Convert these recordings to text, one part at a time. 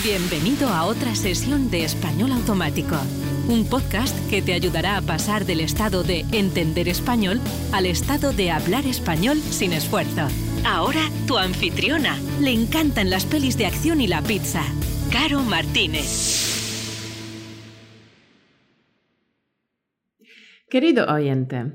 Bienvenido a otra sesión de Español Automático, un podcast que te ayudará a pasar del estado de entender español al estado de hablar español sin esfuerzo. Ahora tu anfitriona. Le encantan las pelis de acción y la pizza. Caro Martínez. Querido oyente,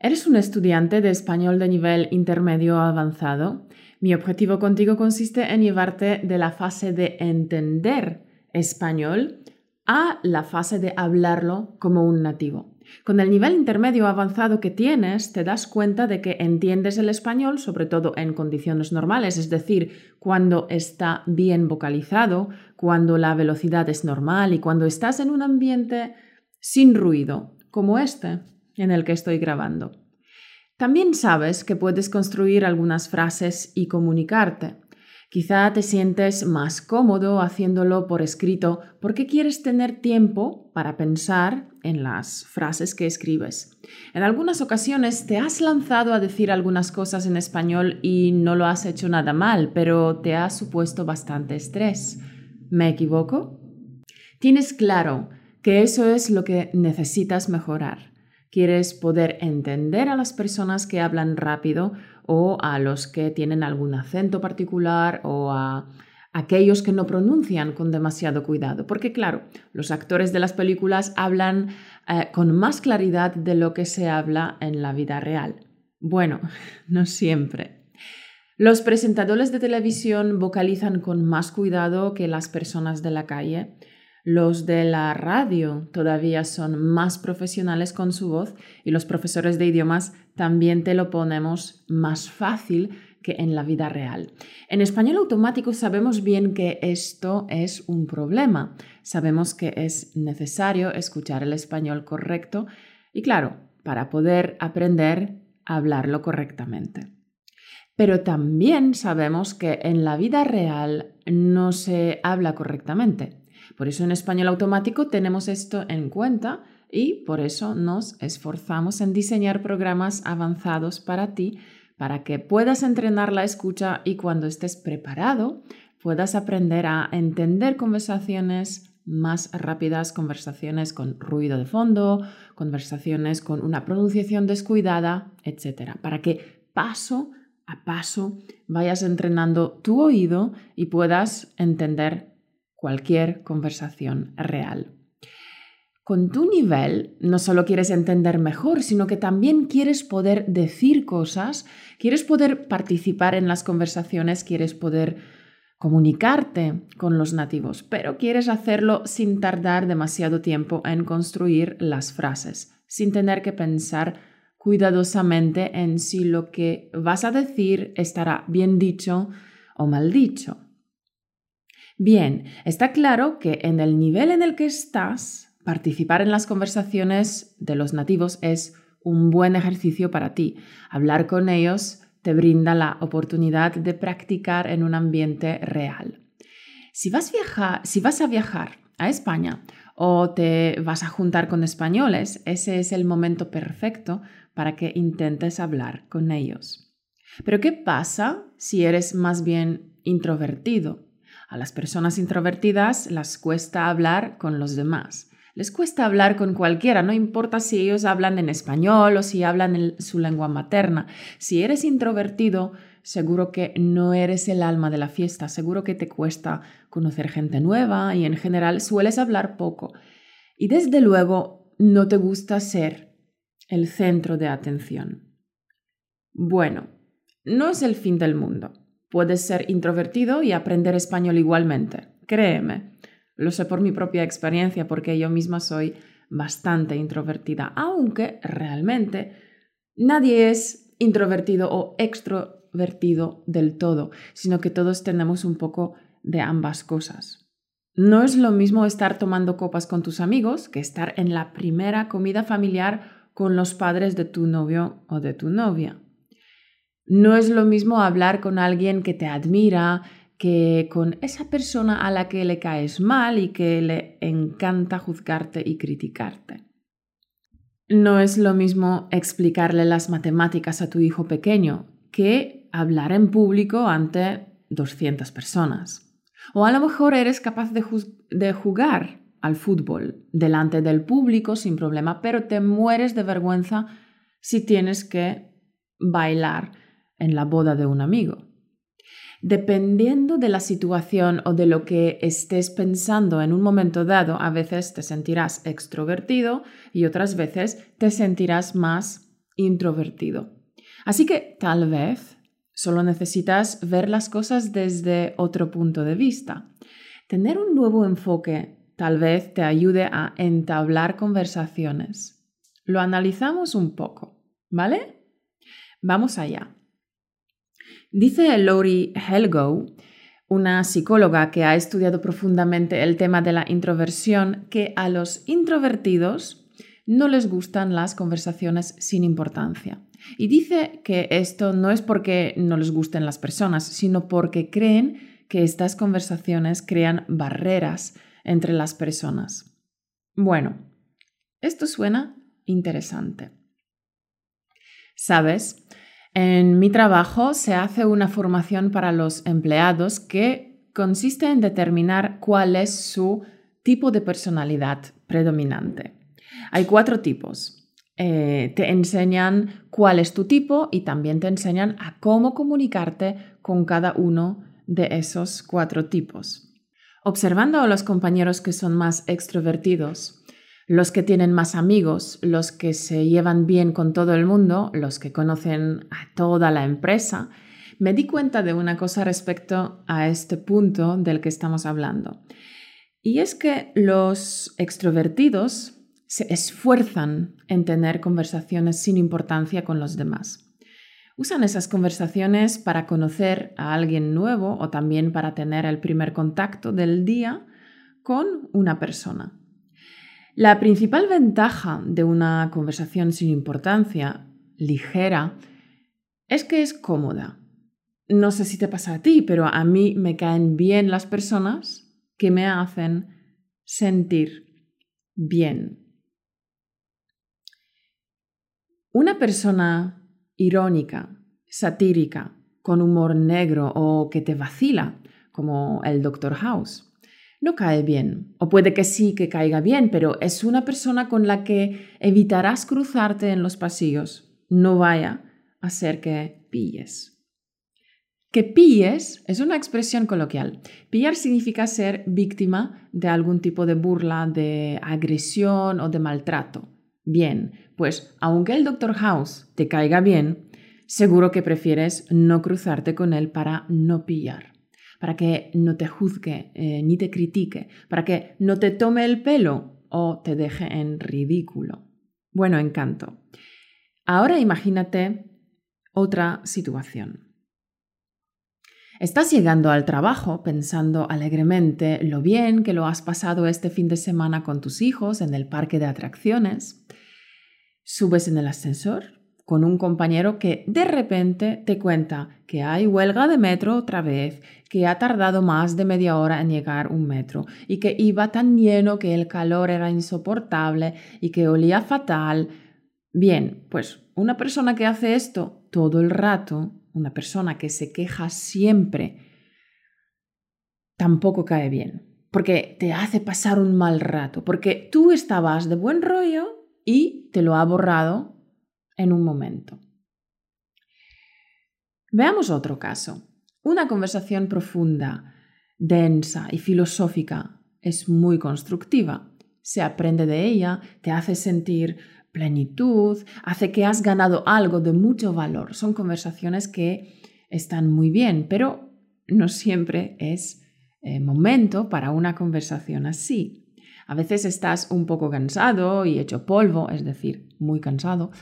¿eres un estudiante de español de nivel intermedio avanzado? Mi objetivo contigo consiste en llevarte de la fase de entender español a la fase de hablarlo como un nativo. Con el nivel intermedio avanzado que tienes, te das cuenta de que entiendes el español, sobre todo en condiciones normales, es decir, cuando está bien vocalizado, cuando la velocidad es normal y cuando estás en un ambiente sin ruido, como este en el que estoy grabando. También sabes que puedes construir algunas frases y comunicarte. Quizá te sientes más cómodo haciéndolo por escrito porque quieres tener tiempo para pensar en las frases que escribes. En algunas ocasiones te has lanzado a decir algunas cosas en español y no lo has hecho nada mal, pero te ha supuesto bastante estrés. ¿Me equivoco? Tienes claro que eso es lo que necesitas mejorar. Quieres poder entender a las personas que hablan rápido o a los que tienen algún acento particular o a aquellos que no pronuncian con demasiado cuidado. Porque claro, los actores de las películas hablan eh, con más claridad de lo que se habla en la vida real. Bueno, no siempre. Los presentadores de televisión vocalizan con más cuidado que las personas de la calle los de la radio todavía son más profesionales con su voz y los profesores de idiomas también te lo ponemos más fácil que en la vida real. En español automático sabemos bien que esto es un problema. Sabemos que es necesario escuchar el español correcto y claro, para poder aprender a hablarlo correctamente. Pero también sabemos que en la vida real no se habla correctamente. Por eso en español automático tenemos esto en cuenta y por eso nos esforzamos en diseñar programas avanzados para ti, para que puedas entrenar la escucha y cuando estés preparado puedas aprender a entender conversaciones más rápidas, conversaciones con ruido de fondo, conversaciones con una pronunciación descuidada, etc. Para que paso a paso vayas entrenando tu oído y puedas entender cualquier conversación real. Con tu nivel no solo quieres entender mejor, sino que también quieres poder decir cosas, quieres poder participar en las conversaciones, quieres poder comunicarte con los nativos, pero quieres hacerlo sin tardar demasiado tiempo en construir las frases, sin tener que pensar cuidadosamente en si lo que vas a decir estará bien dicho o mal dicho. Bien, está claro que en el nivel en el que estás, participar en las conversaciones de los nativos es un buen ejercicio para ti. Hablar con ellos te brinda la oportunidad de practicar en un ambiente real. Si vas, si vas a viajar a España o te vas a juntar con españoles, ese es el momento perfecto para que intentes hablar con ellos. Pero ¿qué pasa si eres más bien introvertido? A las personas introvertidas les cuesta hablar con los demás. Les cuesta hablar con cualquiera, no importa si ellos hablan en español o si hablan en su lengua materna. Si eres introvertido, seguro que no eres el alma de la fiesta, seguro que te cuesta conocer gente nueva y en general sueles hablar poco. Y desde luego no te gusta ser el centro de atención. Bueno, no es el fin del mundo. Puedes ser introvertido y aprender español igualmente. Créeme, lo sé por mi propia experiencia porque yo misma soy bastante introvertida, aunque realmente nadie es introvertido o extrovertido del todo, sino que todos tenemos un poco de ambas cosas. No es lo mismo estar tomando copas con tus amigos que estar en la primera comida familiar con los padres de tu novio o de tu novia. No es lo mismo hablar con alguien que te admira que con esa persona a la que le caes mal y que le encanta juzgarte y criticarte. No es lo mismo explicarle las matemáticas a tu hijo pequeño que hablar en público ante 200 personas. O a lo mejor eres capaz de, de jugar al fútbol delante del público sin problema, pero te mueres de vergüenza si tienes que bailar en la boda de un amigo. Dependiendo de la situación o de lo que estés pensando en un momento dado, a veces te sentirás extrovertido y otras veces te sentirás más introvertido. Así que tal vez solo necesitas ver las cosas desde otro punto de vista. Tener un nuevo enfoque tal vez te ayude a entablar conversaciones. Lo analizamos un poco, ¿vale? Vamos allá. Dice Lori Helgo, una psicóloga que ha estudiado profundamente el tema de la introversión, que a los introvertidos no les gustan las conversaciones sin importancia. Y dice que esto no es porque no les gusten las personas, sino porque creen que estas conversaciones crean barreras entre las personas. Bueno, esto suena interesante. ¿Sabes? En mi trabajo se hace una formación para los empleados que consiste en determinar cuál es su tipo de personalidad predominante. Hay cuatro tipos. Eh, te enseñan cuál es tu tipo y también te enseñan a cómo comunicarte con cada uno de esos cuatro tipos. Observando a los compañeros que son más extrovertidos, los que tienen más amigos, los que se llevan bien con todo el mundo, los que conocen a toda la empresa, me di cuenta de una cosa respecto a este punto del que estamos hablando. Y es que los extrovertidos se esfuerzan en tener conversaciones sin importancia con los demás. Usan esas conversaciones para conocer a alguien nuevo o también para tener el primer contacto del día con una persona. La principal ventaja de una conversación sin importancia, ligera, es que es cómoda. No sé si te pasa a ti, pero a mí me caen bien las personas que me hacen sentir bien. Una persona irónica, satírica, con humor negro o que te vacila, como el Dr. House, no cae bien. O puede que sí que caiga bien, pero es una persona con la que evitarás cruzarte en los pasillos. No vaya a ser que pilles. Que pilles es una expresión coloquial. Pillar significa ser víctima de algún tipo de burla, de agresión o de maltrato. Bien, pues aunque el Dr. House te caiga bien, seguro que prefieres no cruzarte con él para no pillar para que no te juzgue eh, ni te critique, para que no te tome el pelo o te deje en ridículo. Bueno, encanto. Ahora imagínate otra situación. Estás llegando al trabajo pensando alegremente lo bien que lo has pasado este fin de semana con tus hijos en el parque de atracciones. Subes en el ascensor con un compañero que de repente te cuenta que hay huelga de metro otra vez, que ha tardado más de media hora en llegar un metro y que iba tan lleno que el calor era insoportable y que olía fatal. Bien, pues una persona que hace esto todo el rato, una persona que se queja siempre, tampoco cae bien, porque te hace pasar un mal rato, porque tú estabas de buen rollo y te lo ha borrado en un momento. Veamos otro caso. Una conversación profunda, densa y filosófica es muy constructiva. Se aprende de ella, te hace sentir plenitud, hace que has ganado algo de mucho valor. Son conversaciones que están muy bien, pero no siempre es eh, momento para una conversación así. A veces estás un poco cansado y hecho polvo, es decir, muy cansado,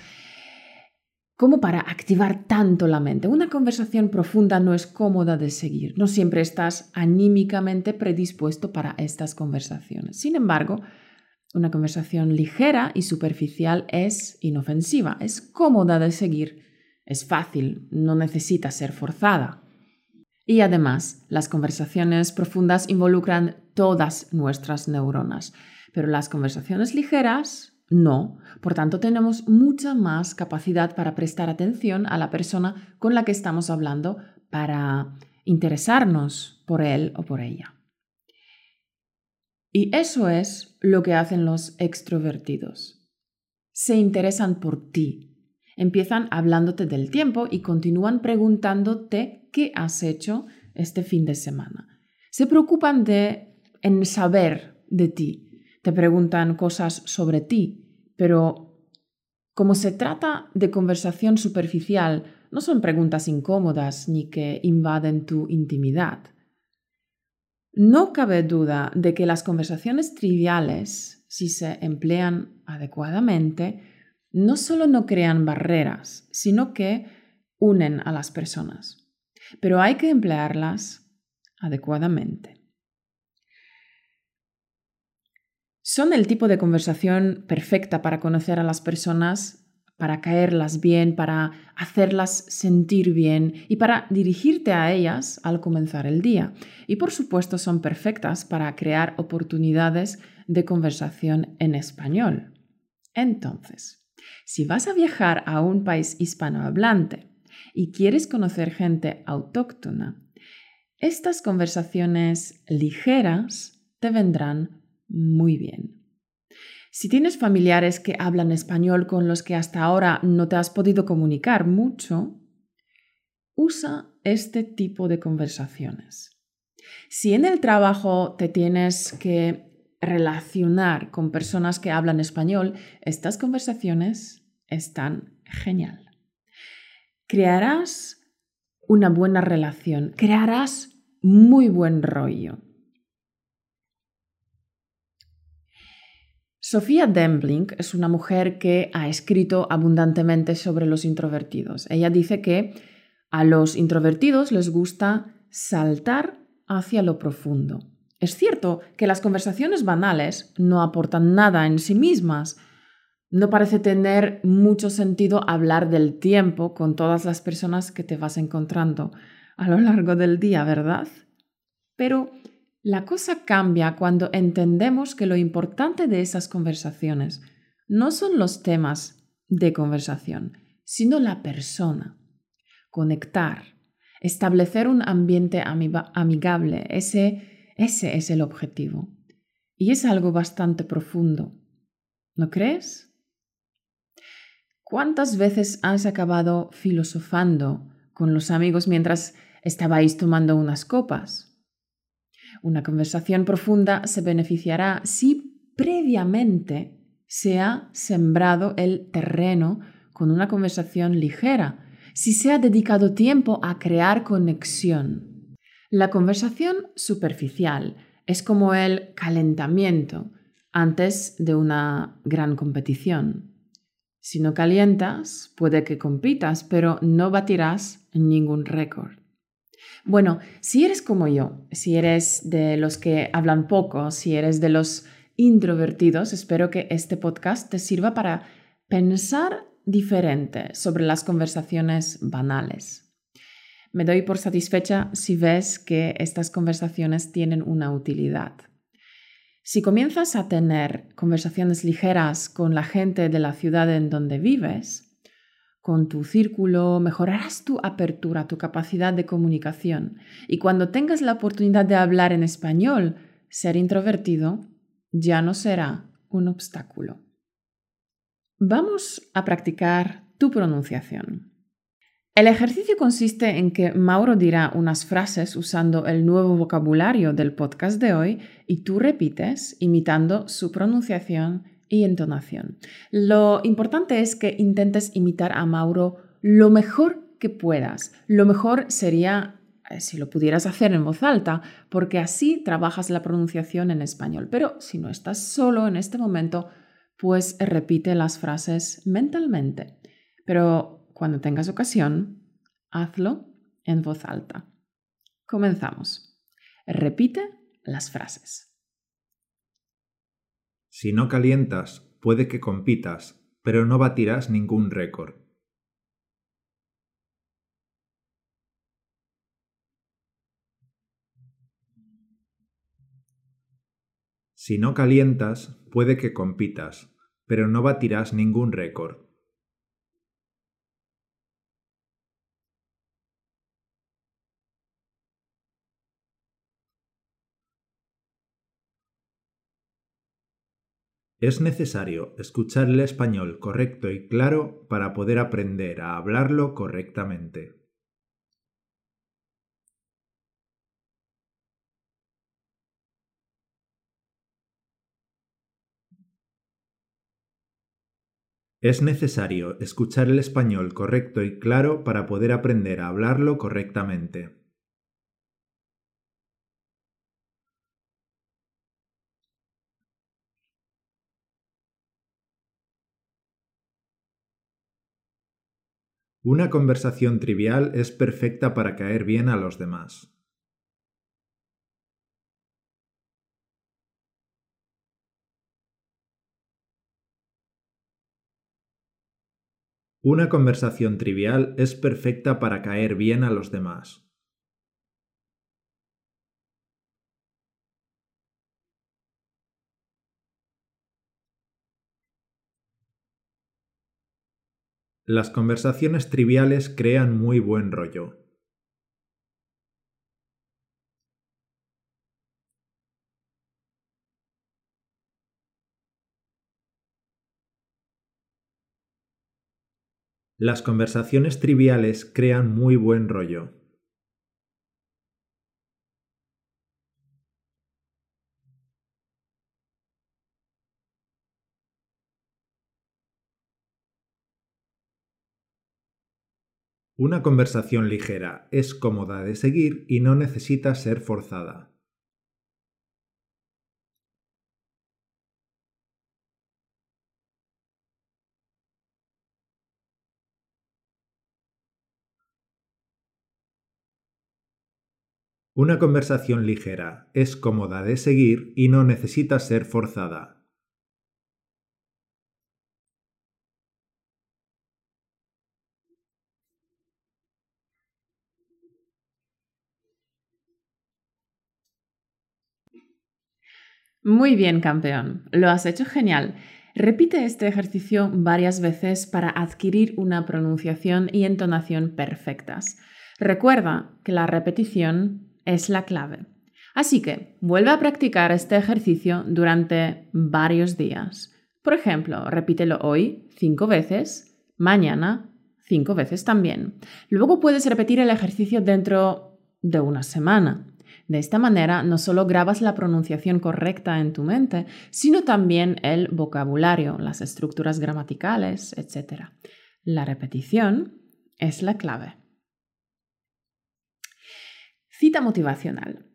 como para activar tanto la mente. Una conversación profunda no es cómoda de seguir, no siempre estás anímicamente predispuesto para estas conversaciones. Sin embargo, una conversación ligera y superficial es inofensiva, es cómoda de seguir, es fácil, no necesita ser forzada. Y además, las conversaciones profundas involucran todas nuestras neuronas, pero las conversaciones ligeras no. Por tanto, tenemos mucha más capacidad para prestar atención a la persona con la que estamos hablando, para interesarnos por él o por ella. Y eso es lo que hacen los extrovertidos. Se interesan por ti. Empiezan hablándote del tiempo y continúan preguntándote qué has hecho este fin de semana. Se preocupan de en saber de ti. Te preguntan cosas sobre ti, pero como se trata de conversación superficial, no son preguntas incómodas ni que invaden tu intimidad. No cabe duda de que las conversaciones triviales, si se emplean adecuadamente, no solo no crean barreras, sino que unen a las personas. Pero hay que emplearlas adecuadamente. Son el tipo de conversación perfecta para conocer a las personas para caerlas bien, para hacerlas sentir bien y para dirigirte a ellas al comenzar el día. Y por supuesto son perfectas para crear oportunidades de conversación en español. Entonces, si vas a viajar a un país hispanohablante y quieres conocer gente autóctona, estas conversaciones ligeras te vendrán muy bien. Si tienes familiares que hablan español con los que hasta ahora no te has podido comunicar mucho, usa este tipo de conversaciones. Si en el trabajo te tienes que relacionar con personas que hablan español, estas conversaciones están genial. Crearás una buena relación, crearás muy buen rollo. Sofía Dembling es una mujer que ha escrito abundantemente sobre los introvertidos. Ella dice que a los introvertidos les gusta saltar hacia lo profundo. Es cierto que las conversaciones banales no aportan nada en sí mismas. No parece tener mucho sentido hablar del tiempo con todas las personas que te vas encontrando a lo largo del día, ¿verdad? Pero la cosa cambia cuando entendemos que lo importante de esas conversaciones no son los temas de conversación, sino la persona. Conectar, establecer un ambiente amigable, ese, ese es el objetivo. Y es algo bastante profundo. ¿No crees? ¿Cuántas veces has acabado filosofando con los amigos mientras estabais tomando unas copas? Una conversación profunda se beneficiará si previamente se ha sembrado el terreno con una conversación ligera, si se ha dedicado tiempo a crear conexión. La conversación superficial es como el calentamiento antes de una gran competición. Si no calientas, puede que compitas, pero no batirás ningún récord. Bueno, si eres como yo, si eres de los que hablan poco, si eres de los introvertidos, espero que este podcast te sirva para pensar diferente sobre las conversaciones banales. Me doy por satisfecha si ves que estas conversaciones tienen una utilidad. Si comienzas a tener conversaciones ligeras con la gente de la ciudad en donde vives, con tu círculo, mejorarás tu apertura, tu capacidad de comunicación. Y cuando tengas la oportunidad de hablar en español, ser introvertido ya no será un obstáculo. Vamos a practicar tu pronunciación. El ejercicio consiste en que Mauro dirá unas frases usando el nuevo vocabulario del podcast de hoy y tú repites imitando su pronunciación y entonación. Lo importante es que intentes imitar a Mauro lo mejor que puedas. Lo mejor sería eh, si lo pudieras hacer en voz alta, porque así trabajas la pronunciación en español. Pero si no estás solo en este momento, pues repite las frases mentalmente. Pero cuando tengas ocasión, hazlo en voz alta. Comenzamos. Repite las frases. Si no calientas, puede que compitas, pero no batirás ningún récord. Si no calientas, puede que compitas, pero no batirás ningún récord. Es necesario escuchar el español correcto y claro para poder aprender a hablarlo correctamente. Es necesario escuchar el español correcto y claro para poder aprender a hablarlo correctamente. Una conversación trivial es perfecta para caer bien a los demás. Una conversación trivial es perfecta para caer bien a los demás. Las conversaciones triviales crean muy buen rollo. Las conversaciones triviales crean muy buen rollo. Una conversación ligera es cómoda de seguir y no necesita ser forzada. Una conversación ligera es cómoda de seguir y no necesita ser forzada. Muy bien, campeón. Lo has hecho genial. Repite este ejercicio varias veces para adquirir una pronunciación y entonación perfectas. Recuerda que la repetición es la clave. Así que vuelve a practicar este ejercicio durante varios días. Por ejemplo, repítelo hoy cinco veces, mañana cinco veces también. Luego puedes repetir el ejercicio dentro de una semana. De esta manera no solo grabas la pronunciación correcta en tu mente, sino también el vocabulario, las estructuras gramaticales, etc. La repetición es la clave. Cita motivacional.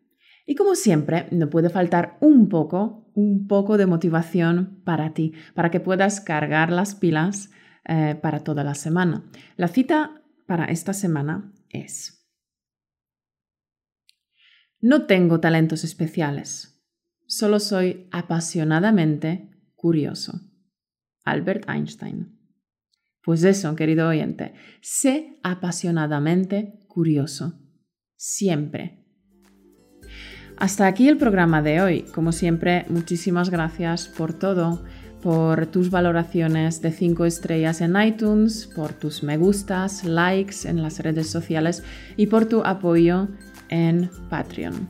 Y como siempre, no puede faltar un poco, un poco de motivación para ti, para que puedas cargar las pilas eh, para toda la semana. La cita para esta semana es, no tengo talentos especiales, solo soy apasionadamente curioso. Albert Einstein. Pues eso, querido oyente, sé apasionadamente curioso siempre. Hasta aquí el programa de hoy. Como siempre, muchísimas gracias por todo, por tus valoraciones de 5 estrellas en iTunes, por tus me gustas, likes en las redes sociales y por tu apoyo en Patreon.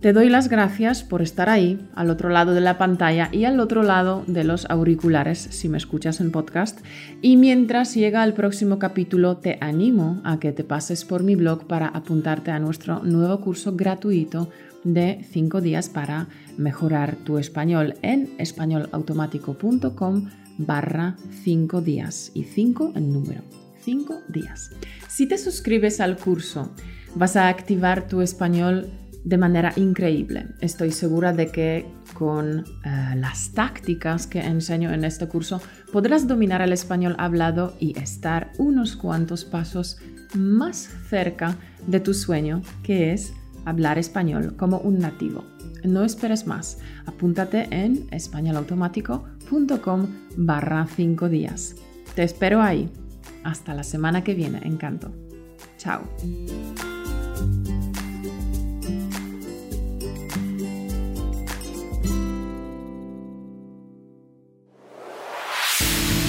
Te doy las gracias por estar ahí, al otro lado de la pantalla y al otro lado de los auriculares si me escuchas en podcast. Y mientras llega el próximo capítulo, te animo a que te pases por mi blog para apuntarte a nuestro nuevo curso gratuito de 5 días para mejorar tu español en españolautomático.com barra 5 días y 5 en número. 5 días. Si te suscribes al curso, vas a activar tu español de manera increíble. Estoy segura de que con eh, las tácticas que enseño en este curso podrás dominar el español hablado y estar unos cuantos pasos más cerca de tu sueño, que es hablar español como un nativo. No esperes más. Apúntate en españolautomático.com barra 5 días. Te espero ahí. Hasta la semana que viene. Encanto. Chao.